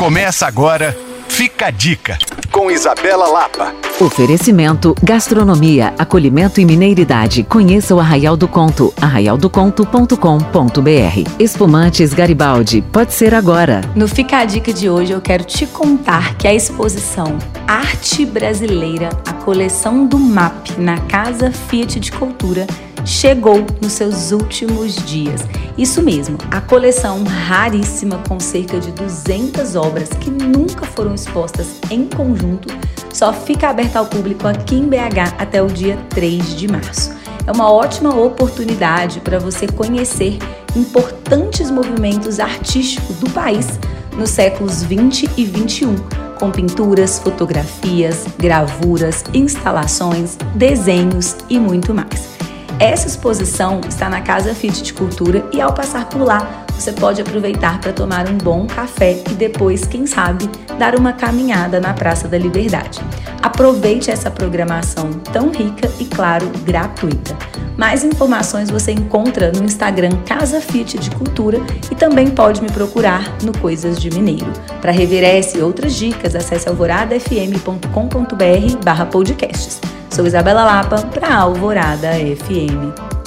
Começa agora, fica a dica, com Isabela Lapa. Oferecimento, gastronomia, acolhimento e mineiridade. Conheça o Arraial do Conto, arraialdoconto.com.br. Espumantes Garibaldi, pode ser agora. No Fica a Dica de hoje eu quero te contar que a exposição Arte Brasileira, a coleção do MAP na Casa Fiat de Cultura, chegou nos seus últimos dias. Isso mesmo, a coleção raríssima com cerca de 200 obras que nunca foram expostas em conjunto só fica aberta ao público aqui em BH até o dia 3 de março. É uma ótima oportunidade para você conhecer importantes movimentos artísticos do país nos séculos 20 e 21, com pinturas, fotografias, gravuras, instalações, desenhos e muito mais. Essa exposição está na Casa Fit de Cultura e ao passar por lá, você pode aproveitar para tomar um bom café e depois, quem sabe, dar uma caminhada na Praça da Liberdade. Aproveite essa programação tão rica e, claro, gratuita. Mais informações você encontra no Instagram Casa Fit de Cultura e também pode me procurar no Coisas de Mineiro. Para rever essa e outras dicas, acesse alvoradafm.com.br barra podcasts. Sou Isabela Lapa para Alvorada FM.